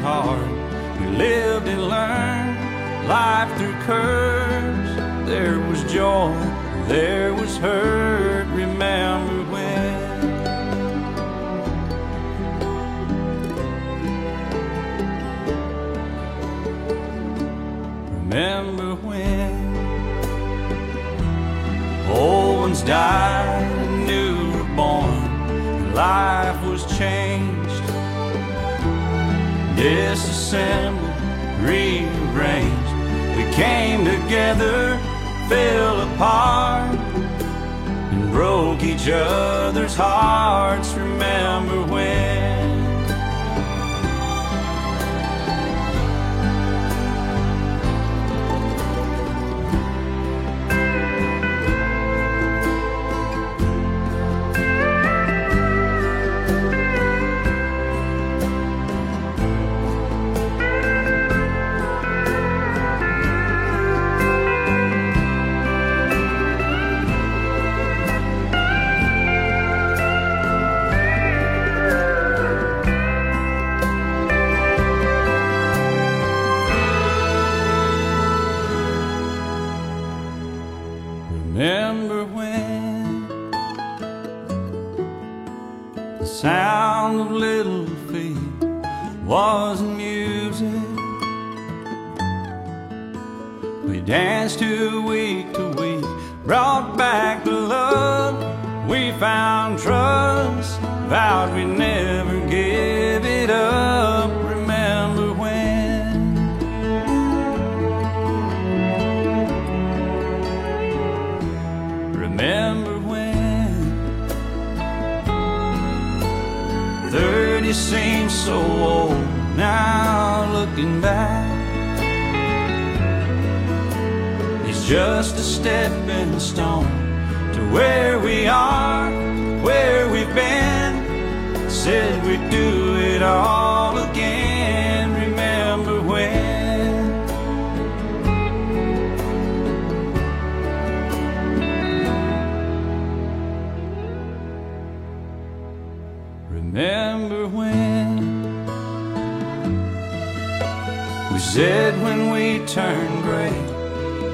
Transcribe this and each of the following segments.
hard. We lived and learned life through curves. There was joy, there was hurt. Remember when? Remember when old ones died disassembled, rearranged. We came together, fell apart, and broke each other's hearts. Remember when? Just a stepping stone to where we are, where we've been. Said we'd do it all again Remember when? Remember when? We said when we turn gray,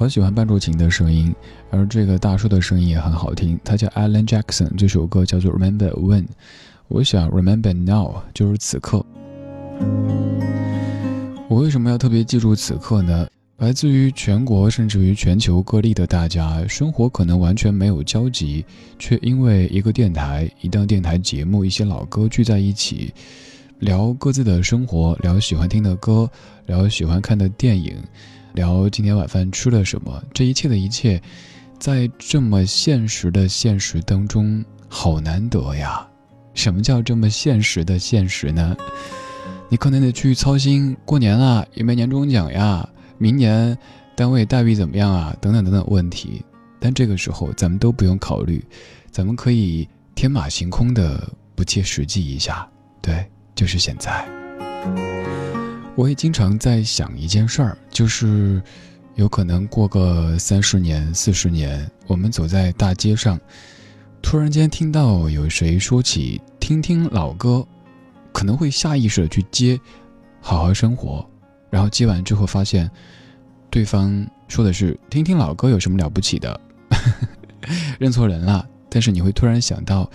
好喜欢伴奏琴的声音，而这个大叔的声音也很好听。他叫 Alan Jackson，这首歌叫做 Remember When。我想 Remember Now 就是此刻。我为什么要特别记住此刻呢？来自于全国甚至于全球各地的大家，生活可能完全没有交集，却因为一个电台、一档电台节目、一些老歌聚在一起，聊各自的生活，聊喜欢听的歌，聊喜欢看的电影，聊今天晚饭吃了什么。这一切的一切，在这么现实的现实当中，好难得呀！什么叫这么现实的现实呢？你可能得去操心过年了有没有年终奖呀，明年单位待遇怎么样啊，等等等等问题。但这个时候咱们都不用考虑，咱们可以天马行空的不切实际一下，对，就是现在。我也经常在想一件事儿，就是有可能过个三十年、四十年，我们走在大街上，突然间听到有谁说起听听老歌，可能会下意识的去接，好好生活，然后接完之后发现，对方说的是听听老歌有什么了不起的，认错人了。但是你会突然想到，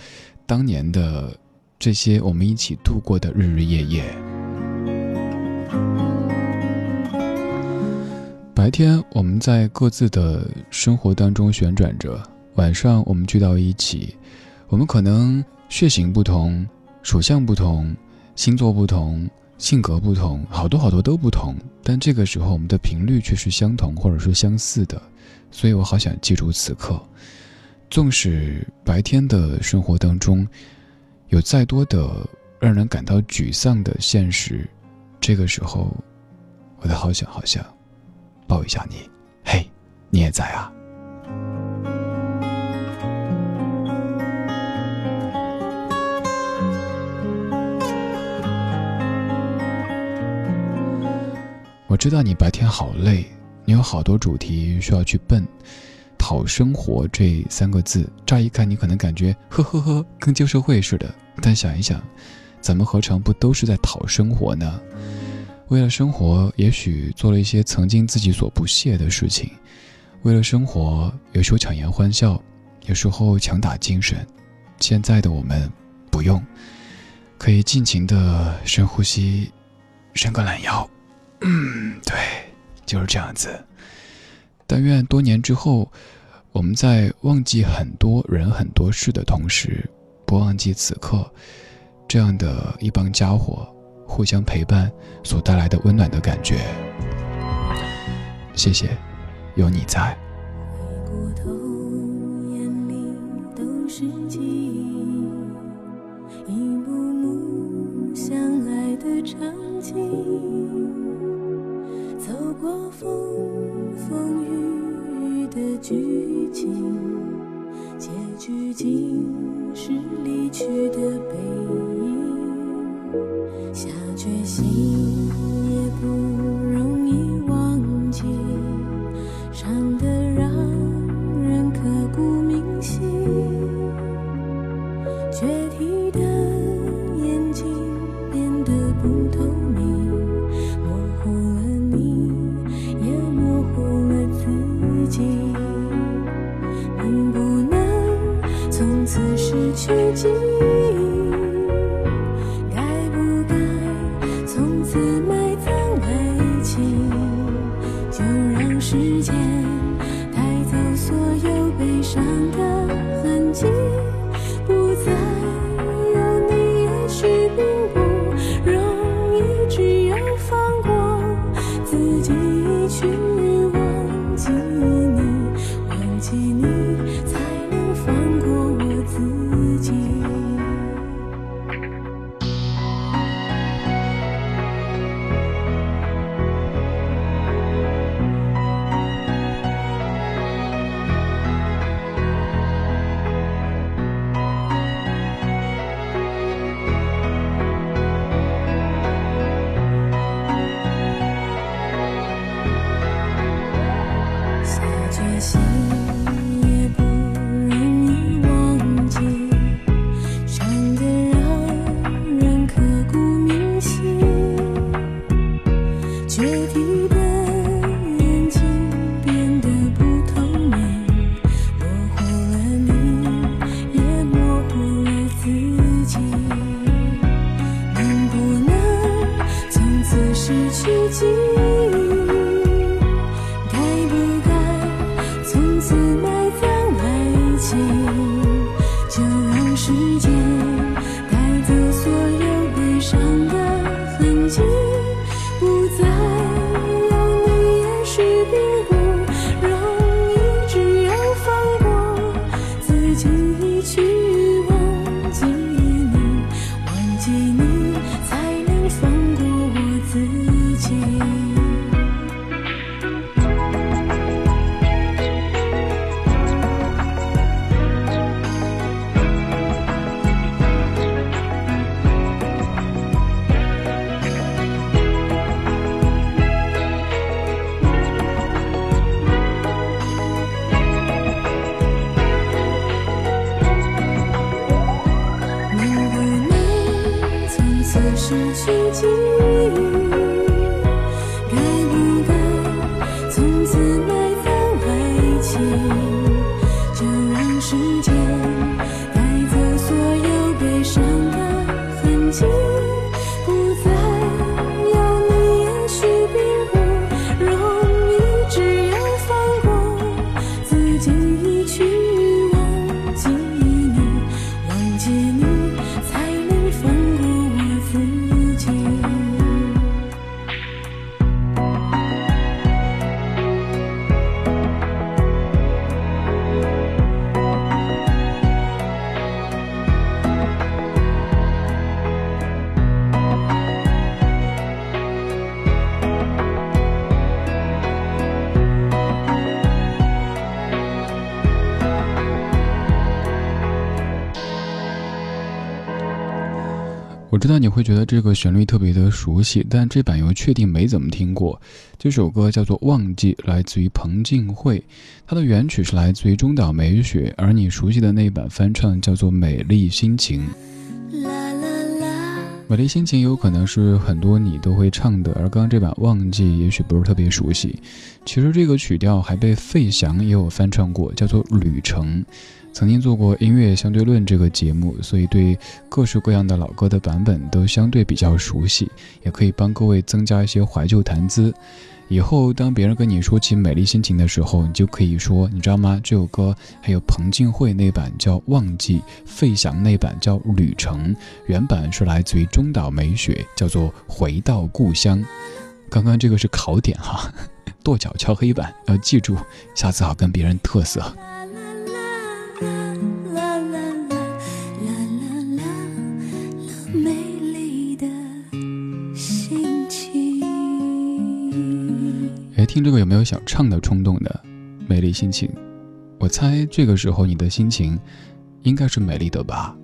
当年的这些我们一起度过的日日夜夜。白天我们在各自的生活当中旋转着，晚上我们聚到一起，我们可能血型不同，属相不同，星座不同，性格不同，好多好多都不同，但这个时候我们的频率却是相同或者是相似的，所以我好想记住此刻，纵使白天的生活当中有再多的让人感到沮丧的现实，这个时候，我都好想好想。抱一下你，嘿，你也在啊！我知道你白天好累，你有好多主题需要去奔。讨生活这三个字，乍一看你可能感觉呵呵呵，跟旧社会似的。但想一想，咱们何尝不都是在讨生活呢？为了生活，也许做了一些曾经自己所不屑的事情；为了生活，有时候强颜欢笑，有时候强打精神。现在的我们，不用，可以尽情的深呼吸，伸个懒腰。嗯，对，就是这样子。但愿多年之后，我们在忘记很多人、很多事的同时，不忘记此刻这样的一帮家伙。互相陪伴所带来的温暖的感觉。谢谢，有你在。回过头，眼里都是记忆，一幕幕相爱的场景，走过风风雨雨的剧情，结局竟是离去的背影。下决心。难得此时去记忆。知道你会觉得这个旋律特别的熟悉，但这版又确定没怎么听过。这首歌叫做《忘记》，来自于彭靖慧，它的原曲是来自于中岛美雪，而你熟悉的那一版翻唱叫做《美丽心情》。美丽心情有可能是很多你都会唱的，而刚刚这版《忘记》也许不是特别熟悉。其实这个曲调还被费翔也有翻唱过，叫做《旅程》。曾经做过《音乐相对论》这个节目，所以对各式各样的老歌的版本都相对比较熟悉，也可以帮各位增加一些怀旧谈资。以后当别人跟你说起美丽心情的时候，你就可以说，你知道吗？这首歌还有彭靖惠那版叫《忘记》，费翔那版叫《旅程》，原版是来自于中岛美雪，叫做《回到故乡》。刚刚这个是考点哈，跺脚敲黑板，要记住，下次好跟别人特色。哎，听这个有没有想唱的冲动的？美丽心情，我猜这个时候你的心情应该是美丽的吧？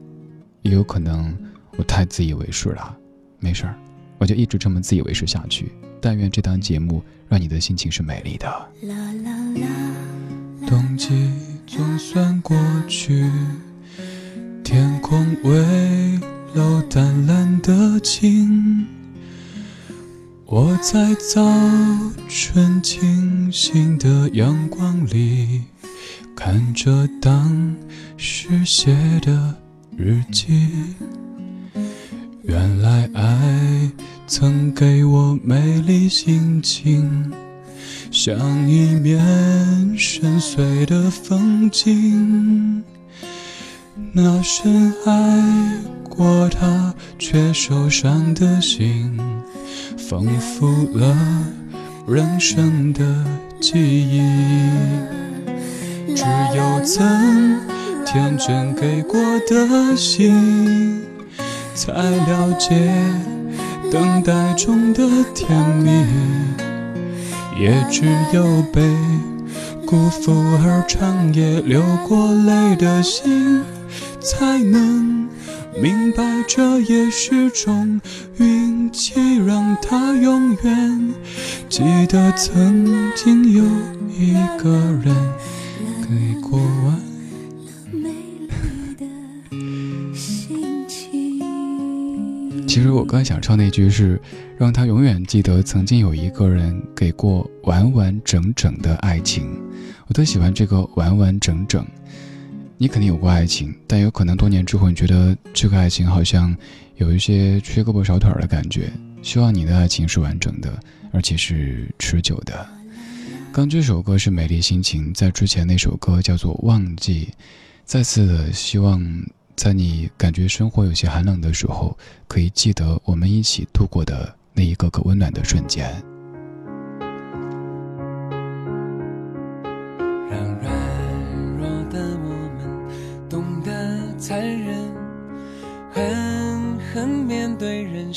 也有可能我太自以为是了。没事儿，我就一直这么自以为是下去。但愿这档节目让你的心情是美丽的。啦啦啦，冬季总算过去，天空微露淡蓝的晴。我在早春清新的阳光里，看着当时写的日记。原来爱曾给我美丽心情。像一面深邃的风景。那深爱过他却受伤的心，丰富了人生的记忆。只有曾天真给过的心，才了解等待中的甜蜜。也只有被辜负而长夜流过泪的心，才能明白这也是种运气，让他永远记得曾经有一个人给过完。其实我刚想唱那句是，让他永远记得曾经有一个人给过完完整整的爱情。我特喜欢这个完完整整。你肯定有过爱情，但有可能多年之后，你觉得这个爱情好像有一些缺胳膊少腿儿的感觉。希望你的爱情是完整的，而且是持久的。刚这首歌是《美丽心情》，在之前那首歌叫做《忘记》。再次的希望，在你感觉生活有些寒冷的时候，可以记得我们一起度过的那一个个温暖的瞬间。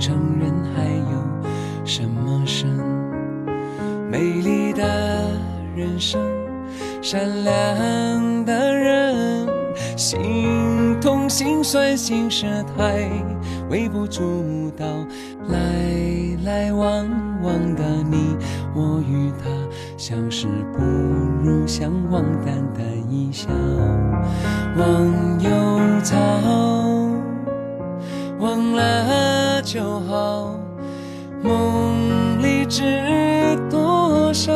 承认还有什么剩？美丽的人生，善良的人，心痛心酸心事太微不足道。来来往往的你，我与他相识不如相忘，淡淡一笑，忘忧草，忘了。就好。梦里知多少？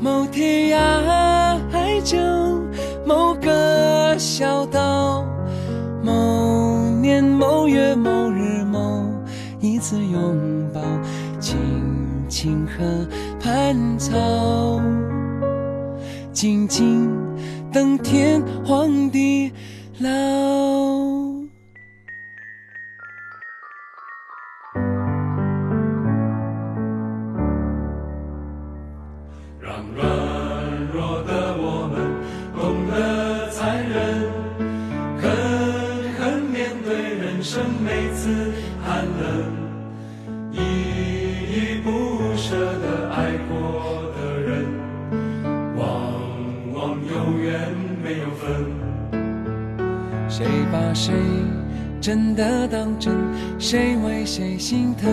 某天涯海角，某个小岛，某年某月某日某一次拥抱，青青河畔草，静静等天荒地老。谁真的当真？谁为谁心疼？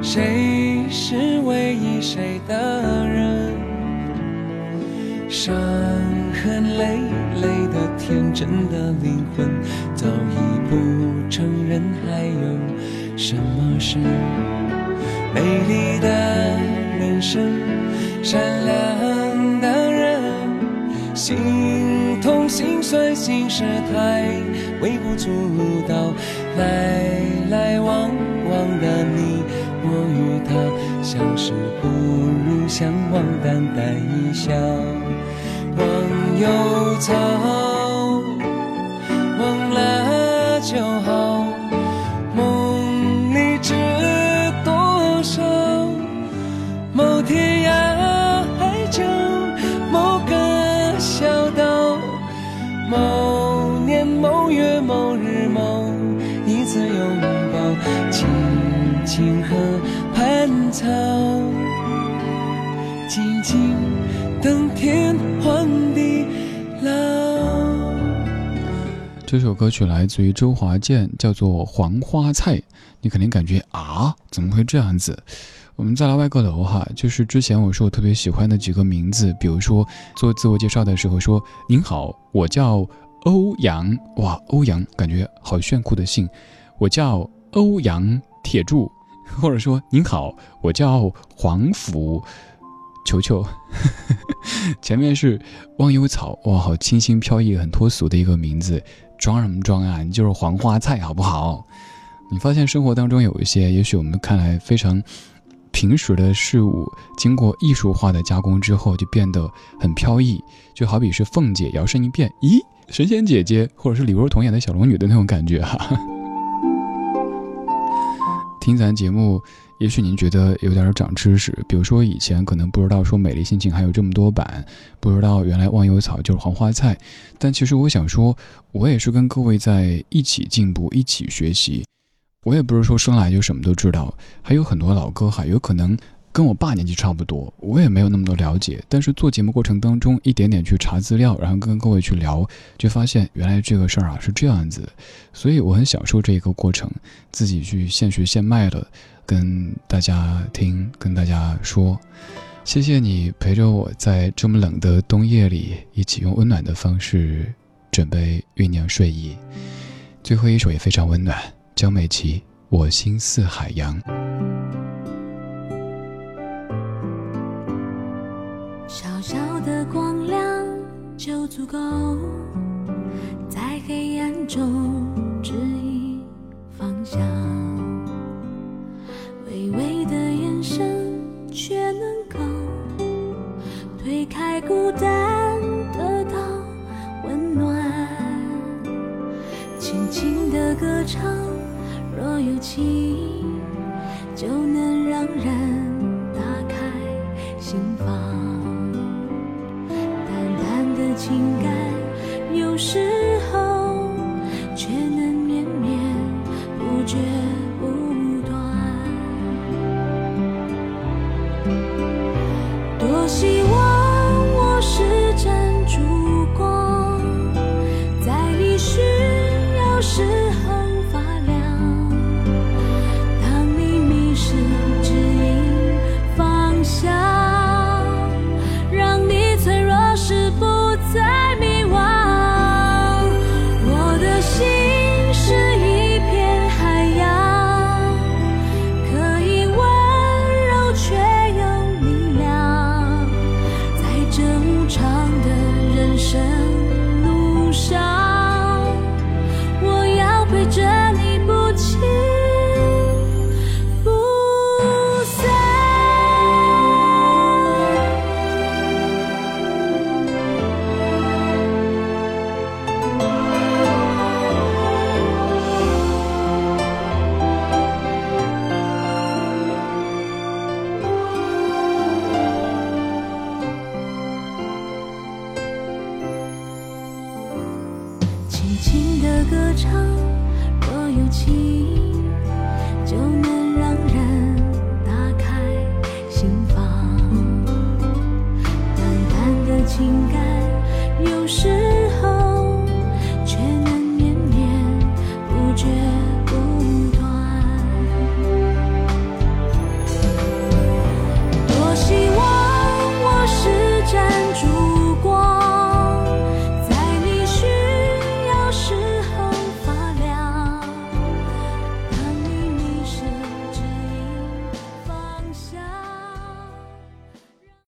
谁是唯一谁的人？伤痕累累的天真的灵魂，早已不承认还有什么是美丽的人生？善良算心事太微不足道，来来往往的你我与他，相识不如相忘，淡淡一笑。忘忧草，草，静静等天荒地老。这首歌曲来自于周华健，叫做《黄花菜》。你肯定感觉啊，怎么会这样子？我们再来外个楼哈，就是之前我说我特别喜欢的几个名字，比如说做自我介绍的时候说“您好，我叫欧阳”，哇，欧阳感觉好炫酷的姓，我叫欧阳铁柱，或者说“您好，我叫黄甫球球”，前面是忘忧草，哇，好清新飘逸、很脱俗的一个名字。装什么装啊？你就是黄花菜，好不好？你发现生活当中有一些，也许我们看来非常平时的事物，经过艺术化的加工之后，就变得很飘逸。就好比是凤姐摇身一变，咦，神仙姐姐，或者是李若彤演的小龙女的那种感觉哈。听咱节目。也许您觉得有点长知识，比如说以前可能不知道说美丽心情还有这么多版，不知道原来忘忧草就是黄花菜，但其实我想说，我也是跟各位在一起进步，一起学习。我也不是说生来就什么都知道，还有很多老歌哈，有可能跟我爸年纪差不多，我也没有那么多了解。但是做节目过程当中，一点点去查资料，然后跟各位去聊，就发现原来这个事儿啊是这样子，所以我很享受这一个过程，自己去现学现卖的。跟大家听，跟大家说，谢谢你陪着我在这么冷的冬夜里，一起用温暖的方式准备酝酿睡意。最后一首也非常温暖，江美琪《我心似海洋》。就足够，在黑暗中指引方向。微微的眼神，却能够推开孤单，得到温暖。轻轻的歌唱，若有情，就能让人轻轻的歌唱，若有情，就。